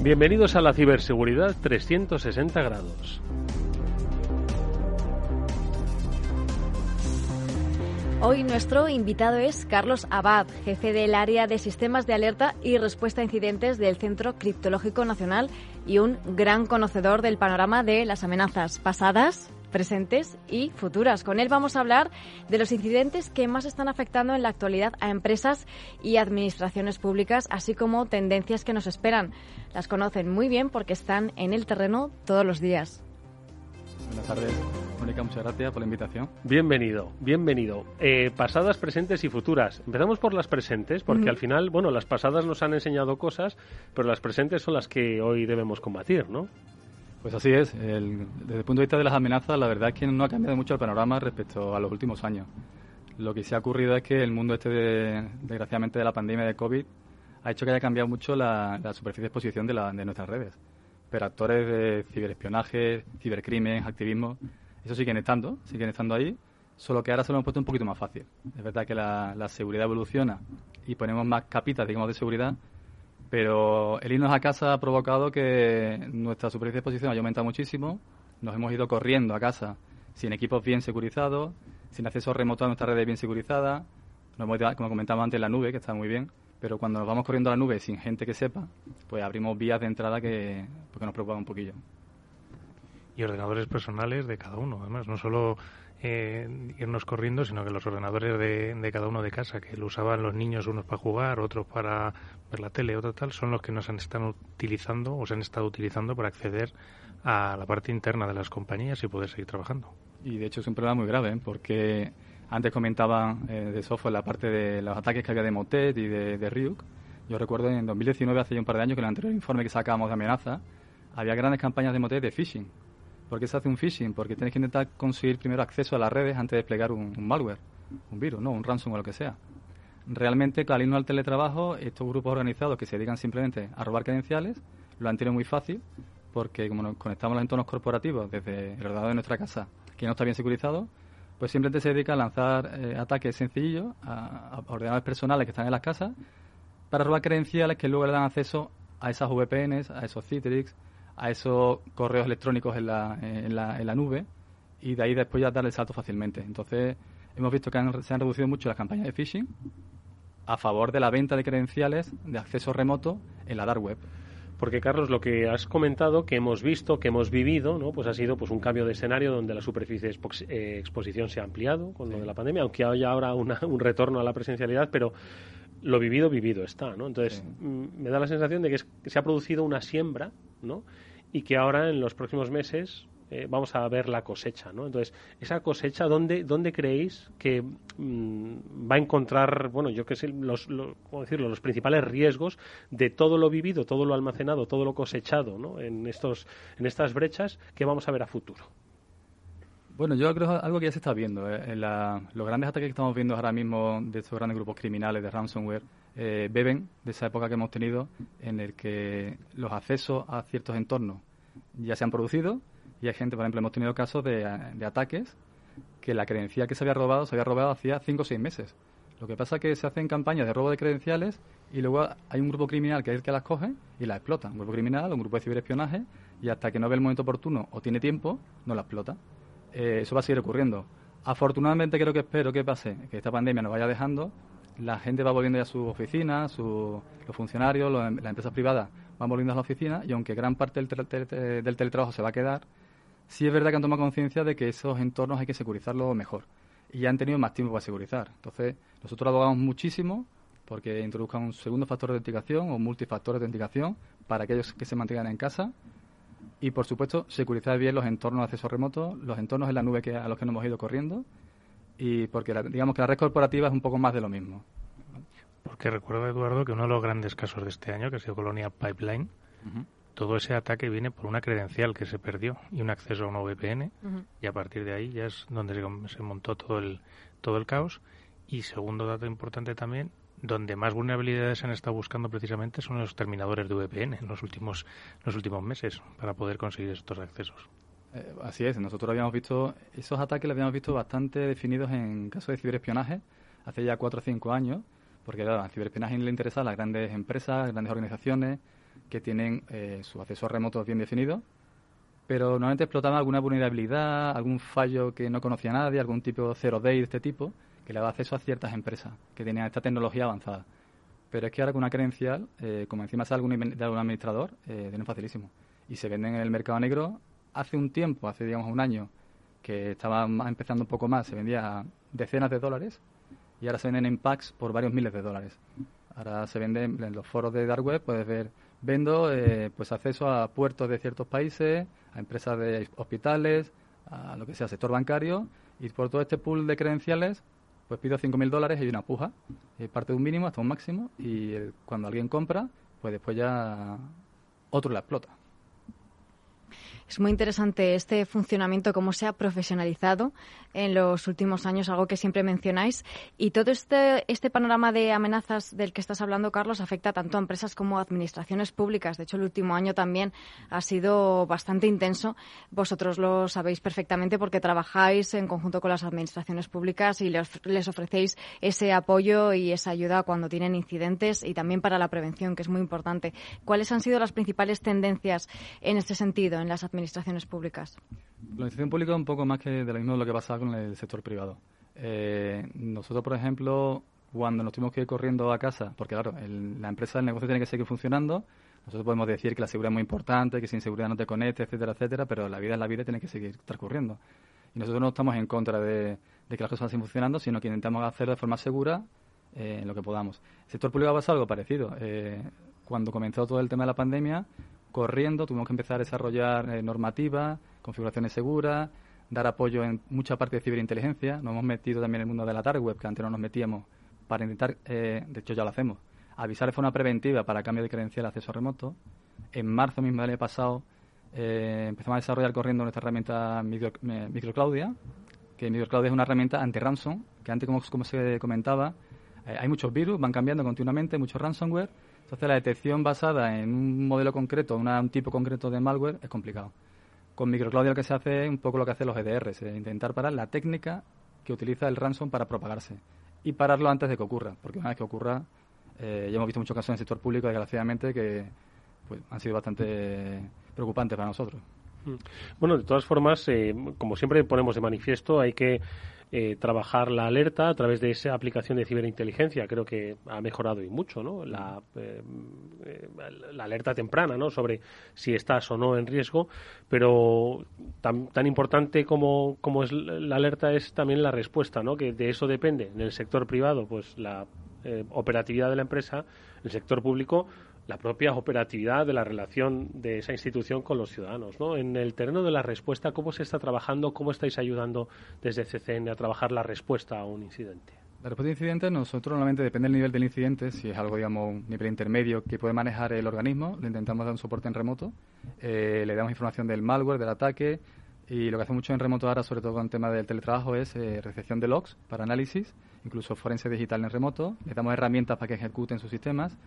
Bienvenidos a la ciberseguridad 360 grados. Hoy nuestro invitado es Carlos Abad, jefe del área de sistemas de alerta y respuesta a incidentes del Centro Criptológico Nacional y un gran conocedor del panorama de las amenazas pasadas, presentes y futuras. Con él vamos a hablar de los incidentes que más están afectando en la actualidad a empresas y administraciones públicas, así como tendencias que nos esperan. Las conocen muy bien porque están en el terreno todos los días. Buenas tardes, Mónica, muchas gracias por la invitación. Bienvenido, bienvenido. Eh, pasadas, presentes y futuras. Empezamos por las presentes, porque al final, bueno, las pasadas nos han enseñado cosas, pero las presentes son las que hoy debemos combatir, ¿no? Pues así es. desde el punto de vista de las amenazas, la verdad es que no ha cambiado mucho el panorama respecto a los últimos años. Lo que se ha ocurrido es que el mundo este, de, desgraciadamente, de la pandemia de COVID ha hecho que haya cambiado mucho la, superficie de exposición de, de, nuestras redes. Pero actores de ciberespionaje, cibercrimen, activismo, eso siguen estando, siguen estando ahí, solo que ahora se lo hemos puesto un poquito más fácil. Es verdad que la, la seguridad evoluciona y ponemos más capitas, digamos, de seguridad, pero el irnos a casa ha provocado que nuestra superficie de exposición haya aumentado muchísimo. Nos hemos ido corriendo a casa sin equipos bien securizados, sin acceso remoto a nuestra red bien securizada. Nos hemos ido, como comentaba antes, la nube, que está muy bien. Pero cuando nos vamos corriendo a la nube sin gente que sepa, pues abrimos vías de entrada que, pues nos preocupan un poquillo. Y ordenadores personales de cada uno, además, no solo eh, irnos corriendo, sino que los ordenadores de, cada uno de casa, que lo usaban los niños unos para jugar, otros para ver la tele, tal, son los que nos han estado utilizando o se han estado utilizando para acceder a la parte interna de las compañías y poder seguir trabajando. Y de hecho es un problema muy grave, ¿eh? porque antes comentaba eh, de software la parte de los ataques que había de Motet y de, de Ryuk. Yo recuerdo en 2019, hace ya un par de años, que en el anterior informe que sacábamos de amenaza, había grandes campañas de Motet de phishing ¿Por qué se hace un phishing? Porque tienes que intentar conseguir primero acceso a las redes antes de desplegar un, malware, un virus, no, un ransom o lo que sea. Realmente, al al teletrabajo, estos grupos organizados que se dedican simplemente a robar credenciales, lo han tenido muy fácil porque como nos conectamos a los entornos corporativos desde el ordenador de nuestra casa, que no está bien securizado, pues simplemente se dedica a lanzar eh, ataques sencillos a, a, ordenadores personales que están en las casas para robar credenciales que luego le dan acceso a esas VPNs, a esos Citrix, a esos correos electrónicos en la, en la, en la nube y de ahí después ya darle el salto fácilmente. Entonces, hemos visto que se han reducido mucho las campañas de phishing a favor de la venta de credenciales de acceso remoto en la dark web. Porque Carlos, lo que has comentado, que hemos visto, que hemos vivido, ¿no? Pues ha sido pues un cambio de escenario donde la superficie de eh, exposición se ha ampliado con lo de la pandemia, aunque haya ahora un retorno a la presencialidad, pero lo vivido vivido está, ¿no? Entonces mm, me da la sensación de que, que se ha producido una siembra, ¿no? Y que ahora en los próximos meses eh, vamos a ver la cosecha, ¿no? Entonces, esa cosecha, ¿dónde, dónde creéis que mm, va a encontrar, bueno, yo qué sé, los, ¿cómo decirlo?, los principales riesgos de todo lo vivido, todo lo almacenado, todo lo cosechado, ¿no? En, estos, en estas brechas que vamos a ver a futuro. Bueno, yo creo algo que ya se está viendo. ¿eh? En los grandes ataques que estamos viendo ahora mismo de estos grandes grupos criminales de ransomware eh, beben de esa época que hemos tenido en el que los accesos a ciertos entornos ya se han producido y hay gente, por ejemplo, hemos tenido casos de, ataques que la credencial que se había robado se había robado hacía cinco o seis meses. Lo que pasa es que se hacen campañas de robo de credenciales y luego hay un grupo criminal que es el que las coge y las explota. Un grupo criminal, un grupo de ciberespionaje y hasta que no ve el momento oportuno o tiene tiempo, no la explota. Eh, eso va a seguir ocurriendo. Afortunadamente creo que espero que pase, que esta pandemia nos vaya dejando la gente va volviendo ya a sus oficinas, los funcionarios, las empresas privadas van volviendo a la oficina y aunque gran parte del, del teletrabajo se va a quedar, sí es verdad que han tomado conciencia de que esos entornos hay que securizarlos mejor y ya han tenido más tiempo para securizar. Entonces, nosotros abogamos muchísimo porque introduzcan un segundo factor de autenticación o multifactor de autenticación para aquellos que se mantengan en casa y, por supuesto, securizar bien los entornos de acceso remoto, los entornos en la nube que, a los que nos hemos ido corriendo y porque digamos que la red corporativa es un poco más de lo mismo. Porque recuerdo, Eduardo, que uno de los grandes casos de este año, que ha sido Colonia Pipeline, todo ese ataque viene por una credencial que se perdió y un acceso a una VPN, y a partir de ahí ya es donde se, montó todo el, todo el caos. Y segundo dato importante también, donde más vulnerabilidades se han estado buscando precisamente son los terminadores de VPN en los últimos, los últimos meses para poder conseguir estos accesos. Eh, así es, nosotros habíamos visto, esos ataques los habíamos visto bastante definidos en casos de ciberespionaje hace ya cuatro o cinco años, porque claro, al ciberespionaje le interesa a las grandes empresas, grandes organizaciones, que tienen eh, su acceso remoto bien definido, pero normalmente explotaban alguna vulnerabilidad, algún fallo que no conocía nadie, algún tipo de zero day de este tipo, que le daba acceso a ciertas empresas que tenían esta tecnología avanzada. Pero es que ahora con una credencial, eh, como encima sale de algún administrador, eh, facilísimo. Y se venden en el mercado negro hace un tiempo, hace digamos un año, que estaba empezando un poco más, se vendía decenas de dólares y ahora se venden en packs por varios miles de dólares. Ahora se venden en los foros de Dark Web, puedes ver, vendo eh, pues acceso a puertos de ciertos países, a empresas de hospitales, a lo que sea, sector bancario, y por todo este pool de credenciales, pues pido 5.000 dólares y una puja, eh, parte de un mínimo hasta un máximo, y cuando alguien compra, pues después ya otro la explota. Es muy interesante este funcionamiento, cómo se ha profesionalizado en los últimos años, algo que siempre mencionáis. Y todo este, este panorama de amenazas del que estás hablando, Carlos, afecta tanto a empresas como a administraciones públicas. De hecho, el último año también ha sido bastante intenso. Vosotros lo sabéis perfectamente porque trabajáis en conjunto con las administraciones públicas y les, ofrecéis ese apoyo y esa ayuda cuando tienen incidentes y también para la prevención, que es muy importante. ¿Cuáles han sido las principales tendencias en este sentido en las administraciones? Administraciones públicas? La administración pública un poco más que de lo mismo de lo que pasa con el sector privado. Eh, nosotros, por ejemplo, cuando nos tuvimos que ir corriendo a casa, porque claro, la empresa, el negocio tiene que seguir funcionando, nosotros podemos decir que la seguridad es muy importante, que sin seguridad no te conectes, etcétera, etcétera, pero la vida es la vida y tiene que seguir transcurriendo. Y nosotros no estamos en contra de, que las cosas sigan funcionando, sino que intentamos hacerlo de forma segura eh, en lo que podamos. El sector público ha pasado algo parecido. Eh, cuando comenzó todo el tema de la pandemia, corriendo, tuvimos que empezar a desarrollar eh, normativas, configuraciones seguras, dar apoyo en mucha parte de ciberinteligencia. Nos hemos metido también en el mundo de la dark web, que antes no nos metíamos, para intentar, eh, de hecho ya lo hacemos, avisar de forma preventiva para cambio de credencial de acceso remoto. En marzo mismo del año pasado eh, empezamos a desarrollar corriendo nuestra herramienta Microclaudia, que Microclaudia es una herramienta anti-ransom, que antes, como, como se comentaba, hay muchos virus, van cambiando continuamente, mucho ransomware, entonces, la detección basada en un modelo concreto, un tipo concreto de malware, es complicado. Con Microcloud lo que se hace es un poco lo que hacen los EDRs, es intentar parar la técnica que utiliza el ransom para propagarse y pararlo antes de que ocurra, porque una vez que ocurra, eh, ya hemos visto muchos casos en el sector público, desgraciadamente, que pues, han sido bastante preocupantes para nosotros. Mm. Bueno, de todas formas, eh, como siempre ponemos de manifiesto, hay que eh, trabajar la alerta a través de esa aplicación de ciberinteligencia. Creo que ha mejorado y mucho, ¿no? La, eh, eh, la alerta temprana, ¿no? Sobre si estás o no en riesgo, pero tan, tan importante como, como es la alerta es también la respuesta, ¿no? Que de eso depende. En el sector privado, pues la operatividad de la empresa, el sector público, la propia operatividad de la relación de esa institución con los ciudadanos. ¿no? En el terreno de la respuesta, ¿cómo se está trabajando? ¿Cómo estáis ayudando desde CCN a trabajar la respuesta a un incidente? La respuesta a incidentes, nosotros normalmente depende del nivel del incidente, si es algo, digamos, un nivel intermedio que puede manejar el organismo, le intentamos dar un soporte en remoto, eh, le damos información del malware, del ataque, y lo que hace mucho en remoto ahora, sobre todo con el tema del teletrabajo, es eh, recepción de logs para análisis, incluso forense digital en remoto, le damos herramientas para que ejecuten sus sistemas,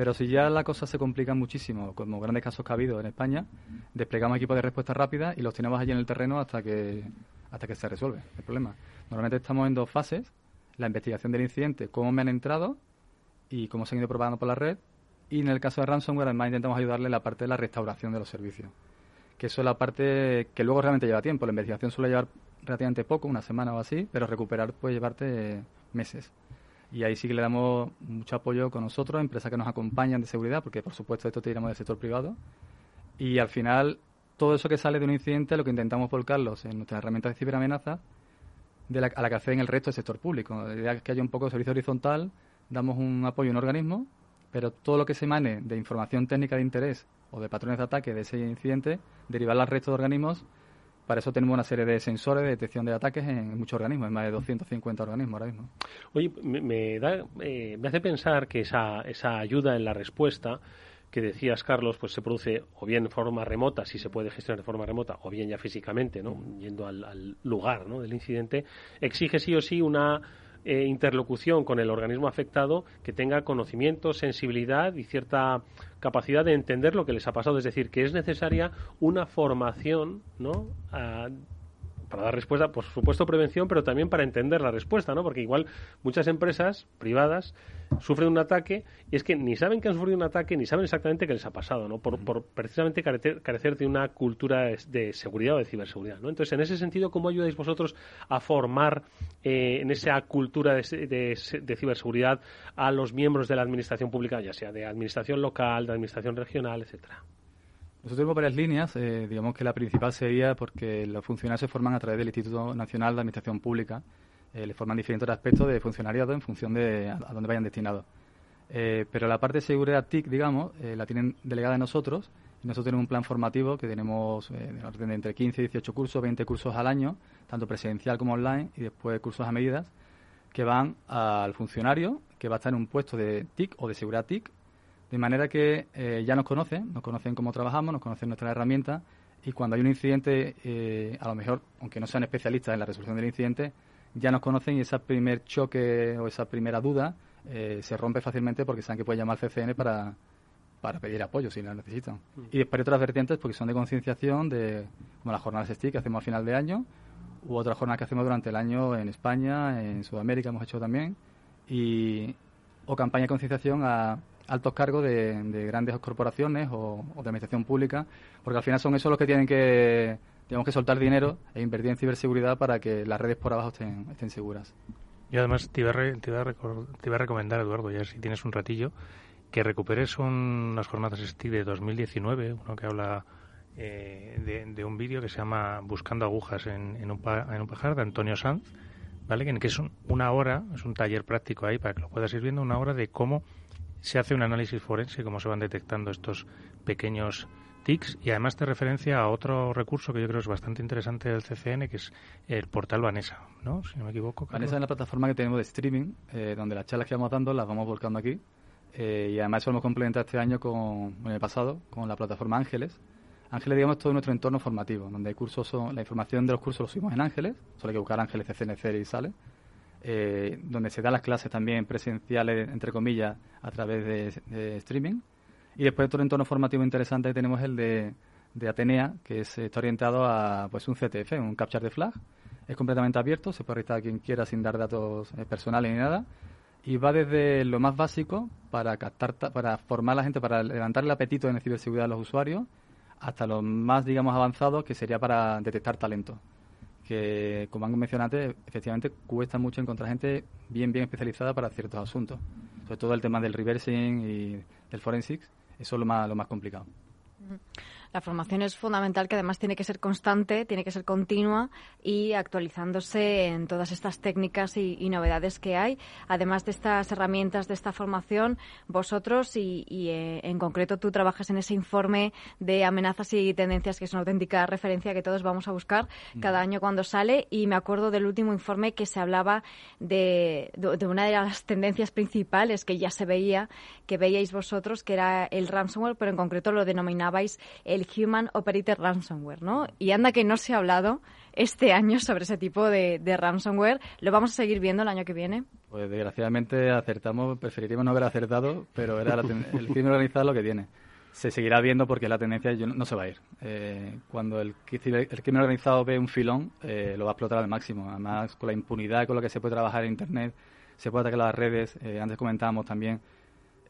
pero si ya la cosa se complica muchísimo, como grandes casos que ha habido en España, desplegamos equipos de respuesta rápida y los tenemos allí en el terreno hasta que, hasta que se resuelve el problema. Normalmente estamos en dos fases, la investigación del incidente, cómo me han entrado y cómo se han ido propagando por la red, y en el caso de ransomware además intentamos ayudarle en la parte de la restauración de los servicios, que eso es la parte que luego realmente lleva tiempo, la investigación suele llevar relativamente poco, una semana o así, pero recuperar puede llevarte meses y ahí sí que le damos mucho apoyo con nosotros, empresas que nos acompañan de seguridad, porque por supuesto esto tiramos del sector privado. Y al final, todo eso que sale de un incidente lo que intentamos volcarlos en nuestras herramientas de ciberamenaza de la, a la que hacen el resto del sector público. La idea es que haya un poco de servicio horizontal, damos un apoyo a un organismo, pero todo lo que se emane de información técnica de interés o de patrones de ataque de ese incidente, derivarla al resto de organismos para eso tenemos una serie de sensores de detección de ataques en muchos organismos, en más de 250 organismos ahora mismo. Oye, me, da, eh, me hace pensar que esa, esa ayuda en la respuesta que decías, Carlos, pues se produce o bien de forma remota, si se puede gestionar de forma remota, o bien ya físicamente, ¿no? Yendo al, al lugar ¿no? del incidente, exige sí o sí una eh, interlocución con el organismo afectado que tenga conocimiento, sensibilidad y cierta capacidad de entender lo que les ha pasado. Es decir, que es necesaria una formación ¿no? Para dar respuesta, por supuesto prevención, pero también para entender la respuesta, ¿no? Porque igual muchas empresas privadas sufren un ataque y es que ni saben que han sufrido un ataque ni saben exactamente qué les ha pasado, ¿no? Por, por precisamente carecer, de una cultura de seguridad o de ciberseguridad, ¿no? Entonces, en ese sentido, ¿cómo ayudáis vosotros a formar eh, en esa cultura de, de, ciberseguridad a los miembros de la administración pública, ya sea de administración local, de administración regional, etcétera? Nosotros tenemos varias líneas, eh, digamos que la principal sería porque los funcionarios se forman a través del Instituto Nacional de Administración Pública, eh, le forman diferentes aspectos de funcionariado en función de a, dónde vayan destinados. Eh, pero la parte de seguridad TIC, digamos, la tienen delegada de nosotros nosotros tenemos un plan formativo que tenemos de entre 15 y 18 cursos, 20 cursos al año, tanto presencial como online, y después cursos a medidas que van al funcionario que va a estar en un puesto de TIC o de seguridad TIC de manera que eh, ya nos conocen, nos conocen cómo trabajamos, nos conocen nuestras herramientas y cuando hay un incidente, eh, a lo mejor, aunque no sean especialistas en la resolución del incidente, ya nos conocen y ese primer choque o esa primera duda eh, se rompe fácilmente porque saben que pueden llamar al CCN para, para pedir apoyo si lo necesitan. Mm. Y después hay otras vertientes porque son de concienciación, de, como las jornadas STIC que hacemos a final de año, u otras jornadas que hacemos durante el año en España, en Sudamérica hemos hecho también, y, o campaña de concienciación a altos cargos de, grandes corporaciones o, de administración pública, porque al final son esos los que tienen que, tenemos que soltar dinero e invertir en ciberseguridad para que las redes por abajo estén, estén seguras. Y además te iba, a te, iba a recomendar, Eduardo, ya si tienes un ratillo, que recuperes unas jornadas STI de 2019, uno que habla eh, de, un vídeo que se llama Buscando agujas en, en, un, en un pajar de Antonio Sanz, ¿vale? que es una hora, es un taller práctico ahí para que lo puedas ir viendo, una hora de cómo se hace un análisis forense, cómo se van detectando estos pequeños tics y además te referencia a otro recurso que yo creo es bastante interesante del CCN, que es el portal Vanessa, ¿no? Si no me equivoco. Vanessa es la plataforma que tenemos de streaming, eh, donde las charlas que vamos dando las vamos volcando aquí. Eh, y además eso lo hemos complementado este año con, en el pasado, con la plataforma Ángeles. Ángeles, digamos, todo nuestro entorno formativo, donde hay cursos, son, la información de los cursos los subimos en Ángeles, solo hay que buscar Ángeles CCNC y sale eh, donde se dan las clases también presenciales, entre comillas, a través de, streaming. Y después otro entorno formativo interesante tenemos el de, Atenea, que está orientado a pues un CTF, un capture de flag. Es completamente abierto, se puede registrar a quien quiera sin dar datos eh, personales ni nada. Y va desde lo más básico para captar, para formar a la gente, para levantar el apetito en la ciberseguridad de los usuarios, hasta lo más, digamos, avanzado, que sería para detectar talento que, como han mencionado antes, efectivamente cuesta mucho encontrar gente bien, bien especializada para ciertos asuntos. Sobre todo el tema del reversing y del forensics, eso es lo más, lo más complicado. La formación es fundamental, que además tiene que ser constante, tiene que ser continua y actualizándose en todas estas técnicas y, novedades que hay. Además de estas herramientas, de esta formación, vosotros y, eh, en concreto tú trabajas en ese informe de amenazas y tendencias, que es una auténtica referencia que todos vamos a buscar cada mm. año cuando sale. Y me acuerdo del último informe que se hablaba de, de una de las tendencias principales que ya se veía, que veíais vosotros, que era el ransomware, pero en concreto lo denominabais el el Human Operated Ransomware, ¿no? Y anda que no se ha hablado este año sobre ese tipo de, ransomware. ¿Lo vamos a seguir viendo el año que viene? Pues desgraciadamente acertamos, preferiríamos no haber acertado, pero era el crimen organizado lo que tiene. Se seguirá viendo porque la tendencia no, se va a ir. Eh, cuando el, el, crimen organizado ve un filón, eh, lo va a explotar al máximo. Además, con la impunidad con lo que se puede trabajar en Internet, se puede atacar las redes. Eh, antes comentábamos también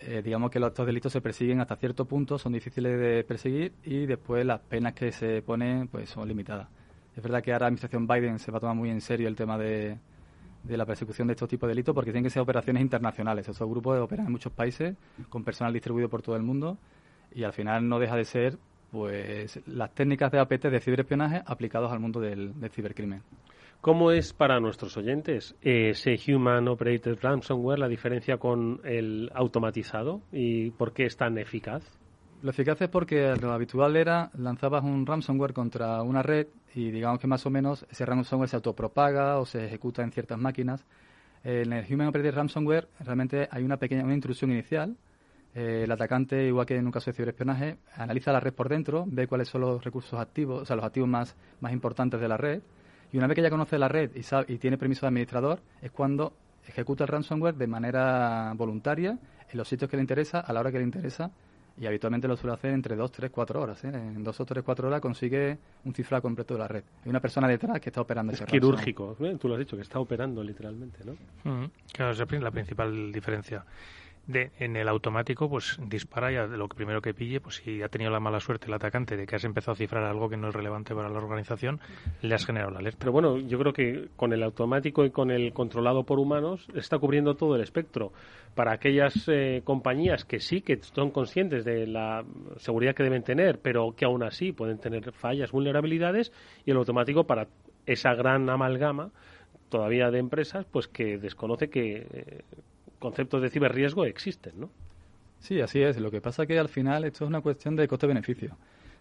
eh, digamos que los, estos delitos se persiguen hasta cierto punto, son difíciles de perseguir y después las penas que se ponen pues son limitadas. Es verdad que ahora la administración Biden se va a tomar muy en serio el tema de, la persecución de estos tipos de delitos porque tienen que ser operaciones internacionales. Estos grupos operan en muchos países con personal distribuido por todo el mundo y al final no deja de ser pues las técnicas de APT de ciberespionaje aplicados al mundo del cibercrimen. ¿Cómo es para nuestros oyentes ese Human Operated Ransomware, la diferencia con el automatizado y por qué es tan eficaz? Lo eficaz es porque lo habitual era lanzabas un ransomware contra una red y digamos que más o menos ese ransomware se autopropaga o se ejecuta en ciertas máquinas. En el Human Operated Ransomware realmente hay una pequeña una intrusión inicial. Eh, el atacante, igual que en un caso de ciberespionaje, analiza la red por dentro, ve cuáles son los recursos activos, o sea, los activos más, más importantes de la red y una vez que ya conoce la red y, sabe, y tiene permiso de administrador, es cuando ejecuta el ransomware de manera voluntaria en los sitios que le interesa, a la hora que le interesa y habitualmente lo suele hacer entre 2, 3, 4 horas. ¿eh? En 2 o 3, 4 horas consigue un cifrado completo de la red. Hay una persona detrás que está operando es quirúrgico, ¿eh? tú lo has dicho, que está operando literalmente, ¿no? Claro, esa es la principal diferencia en el automático, pues dispara y lo primero que pille, pues si ha tenido la mala suerte el atacante de que has empezado a cifrar algo que no es relevante para la organización, le has generado la alerta. Pero bueno, yo creo que con el automático y con el controlado por humanos está cubriendo todo el espectro. Para aquellas eh, compañías que sí que son conscientes de la seguridad que deben tener, pero que aún así pueden tener fallas, vulnerabilidades, y el automático para esa gran amalgama todavía de empresas, pues que desconoce que eh, conceptos de ciberriesgo existen, ¿no? Sí, así es. Lo que pasa es que al final esto es una cuestión de coste-beneficio.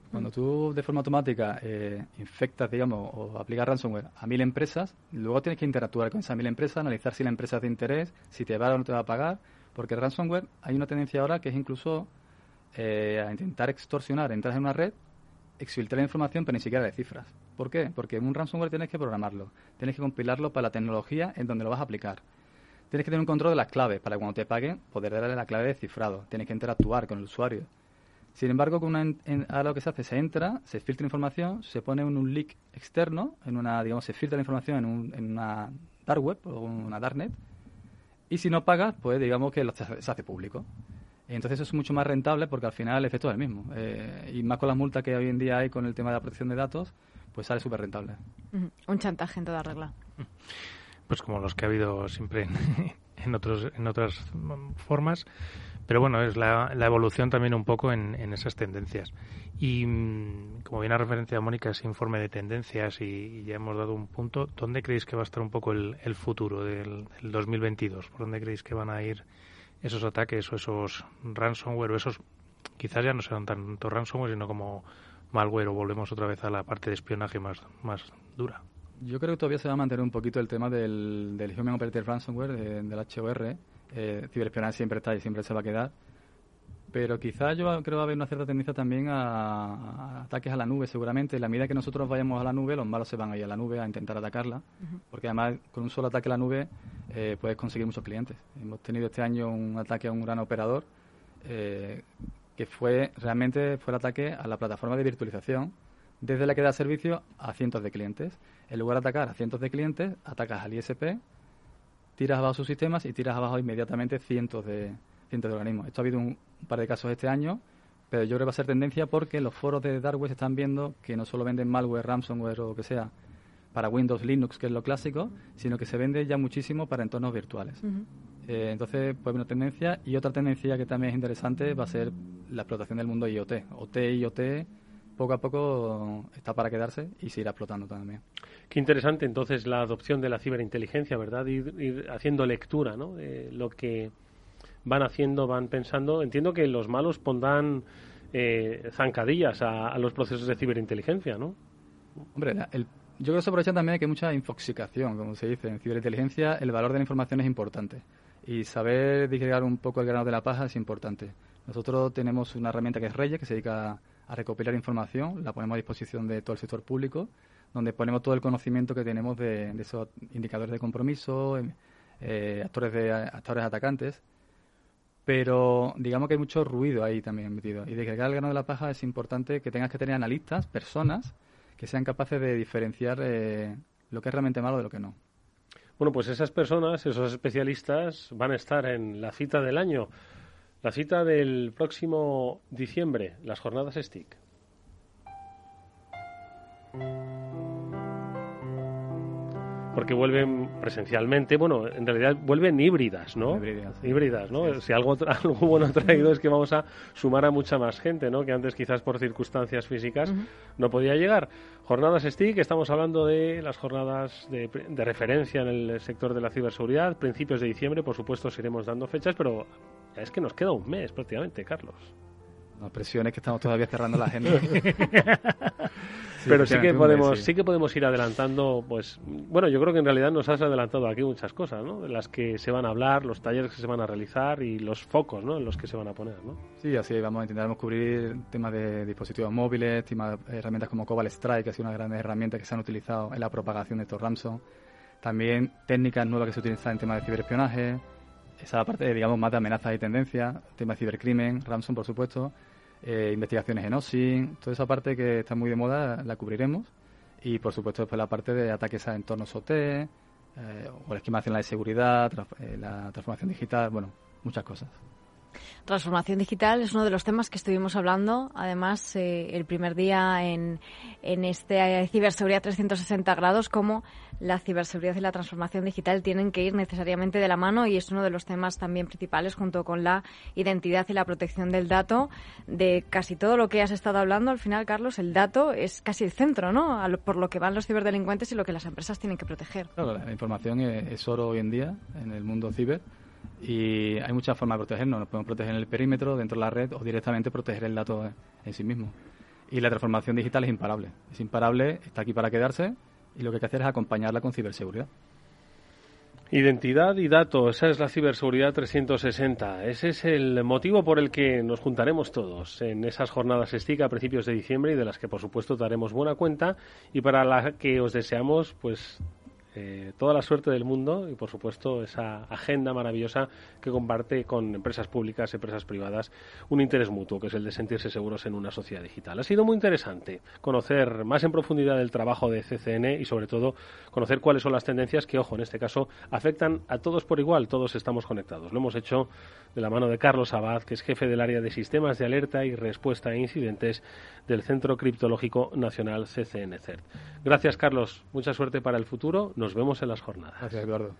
Cuando tú de forma automática eh, infectas, digamos, o aplicas ransomware a mil empresas, luego tienes que interactuar con esas mil empresas, analizar si la empresa es de interés, si te va o no te va a pagar, porque el ransomware hay una tendencia ahora que es incluso eh, a intentar extorsionar, entrar en una red, exfiltrar información, pero ni siquiera de cifras. ¿Por qué? Porque un ransomware tienes que programarlo, tienes que compilarlo para la tecnología en donde lo vas a aplicar tienes que tener un control de las claves para cuando te paguen poder darle la clave de cifrado. Tienes que interactuar con el usuario. Sin embargo, con una, ahora lo que se hace, se entra, se filtra información, se pone en un leak externo, en una, digamos, se filtra la información en, un, en una dark web o una darknet, y si no pagas, pues digamos que se hace público. Entonces eso es mucho más rentable porque al final el efecto es el mismo. Eh, y más con las multas que hoy en día hay con el tema de la protección de datos, pues sale súper rentable. Un chantaje en toda regla. pues como los que ha habido siempre en, otros, en otras formas. Pero bueno, es la, la evolución también un poco en, esas tendencias. Y mm, como bien ha referenciado Mónica, ese informe de tendencias y, ya hemos dado un punto, ¿dónde creéis que va a estar un poco el, futuro del, 2022? ¿Por dónde creéis que van a ir esos ataques o esos ransomware o esos, quizás ya no serán tanto ransomware, sino como malware o volvemos otra vez a la parte de espionaje más, más dura? Yo creo que todavía se va a mantener un poquito el tema del, del Human Operated Ransomware, del HOR. Eh, ciberespionaje siempre está y siempre se va a quedar. Pero quizás yo creo que va a haber una cierta tendencia también a, ataques a la nube, seguramente. En la medida que nosotros vayamos a la nube, los malos se van a ir a la nube a intentar atacarla. Porque además, con un solo ataque a la nube, eh, puedes conseguir muchos clientes. Hemos tenido este año un ataque a un gran operador eh, que fue realmente fue el ataque a la plataforma de virtualización desde la que da servicio a cientos de clientes. En lugar de atacar a cientos de clientes, atacas al ISP, tiras abajo sus sistemas y tiras abajo inmediatamente cientos de, cientos de organismos. Esto ha habido un, par de casos este año, pero yo creo que va a ser tendencia porque los foros de Dark están viendo que no solo venden malware, ransomware o lo que sea para Windows, Linux, que es lo clásico, sino que se vende ya muchísimo para entornos virtuales. Eh, entonces, pues una tendencia. Y otra tendencia que también es interesante va a ser la explotación del mundo IoT. OT, IoT, poco a poco está para quedarse y se irá explotando también. Qué interesante entonces la adopción de la ciberinteligencia, ¿verdad? Ir, haciendo lectura, ¿no? Lo que van haciendo, van pensando. Entiendo que los malos pondrán eh, zancadillas a, los procesos de ciberinteligencia, ¿no? Hombre, el, yo creo que se aprovecha también que hay mucha infoxicación, como se dice. En ciberinteligencia el valor de la información es importante y saber disgregar un poco el grano de la paja es importante. Nosotros tenemos una herramienta que es Reyes, que se dedica a recopilar información, la ponemos a disposición de todo el sector público, donde ponemos todo el conocimiento que tenemos de, esos indicadores de compromiso, em, eh, actores, de, actores atacantes, pero digamos que hay mucho ruido ahí también metido. Y de que el grano de la paja es importante que tengas que tener analistas, personas, que sean capaces de diferenciar eh, lo que es realmente malo de lo que no. Bueno, pues esas personas, esos especialistas, van a estar en la cita del año la cita del próximo diciembre, las jornadas STIC. Porque vuelven presencialmente, bueno, en realidad vuelven híbridas, ¿no? Híbridas, ¿no? Si algo, algo bueno ha traído es que vamos a sumar a mucha más gente, ¿no? Que antes quizás por circunstancias físicas no podía llegar. Jornadas STIC, estamos hablando de las jornadas de, de referencia en el sector de la ciberseguridad, principios de diciembre, por supuesto, iremos dando fechas, pero es que nos queda un mes prácticamente, Carlos. No presiones que estamos todavía cerrando la agenda. Pero sí que podemos, sí. que podemos ir adelantando, pues, bueno, yo creo que en realidad nos has adelantado aquí muchas cosas, ¿no? De las que se van a hablar, los talleres que se van a realizar y los focos, ¿no? En los que se van a poner, ¿no? Sí, así vamos a intentar cubrir temas de dispositivos móviles, temas herramientas como Cobalt Strike, que ha sido una gran herramienta que se han utilizado en la propagación de estos ransom. También técnicas nuevas que se utilizan en temas de ciberespionaje, esa parte, digamos, más de amenazas y tendencias, tema de cibercrimen, Ramson, por supuesto, eh, investigaciones en OSIN, toda esa parte que está muy de moda la cubriremos. Y, por supuesto, después la parte de ataques a entornos OT, eh, o la esquemación de seguridad, eh, la transformación digital, bueno, muchas cosas. Transformación digital es uno de los temas que estuvimos hablando, además, eh, el primer día en, en este ciberseguridad 360 grados, cómo la ciberseguridad y la transformación digital tienen que ir necesariamente de la mano y es uno de los temas también principales junto con la identidad y la protección del dato de casi todo lo que has estado hablando. Al final, Carlos, el dato es casi el centro, ¿no? por lo que van los ciberdelincuentes y lo que las empresas tienen que proteger. Claro, la información es oro hoy en día en el mundo ciber y hay muchas formas de protegernos. Nos podemos proteger en el perímetro, dentro de la red o directamente proteger el dato en sí mismo. Y la transformación digital es imparable. Es imparable, está aquí para quedarse y lo que hay que hacer es acompañarla con ciberseguridad. Identidad y datos, esa es la ciberseguridad 360. Ese es el motivo por el que nos juntaremos todos en esas jornadas STIC a principios de diciembre y de las que por supuesto daremos buena cuenta y para las que os deseamos pues eh, toda la suerte del mundo y, por supuesto, esa agenda maravillosa que comparte con empresas públicas, empresas privadas, un interés mutuo, que es el de sentirse seguros en una sociedad digital. Ha sido muy interesante conocer más en profundidad el trabajo de CCN y, sobre todo, conocer cuáles son las tendencias que, ojo, en este caso, afectan a todos por igual. Todos estamos conectados. Lo hemos hecho de la mano de Carlos Abad, que es jefe del área de sistemas de alerta y respuesta a incidentes del Centro Criptológico Nacional CCN CERT. Gracias, Carlos. Mucha suerte para el futuro. Nos vemos en las jornadas. Gracias, Eduardo.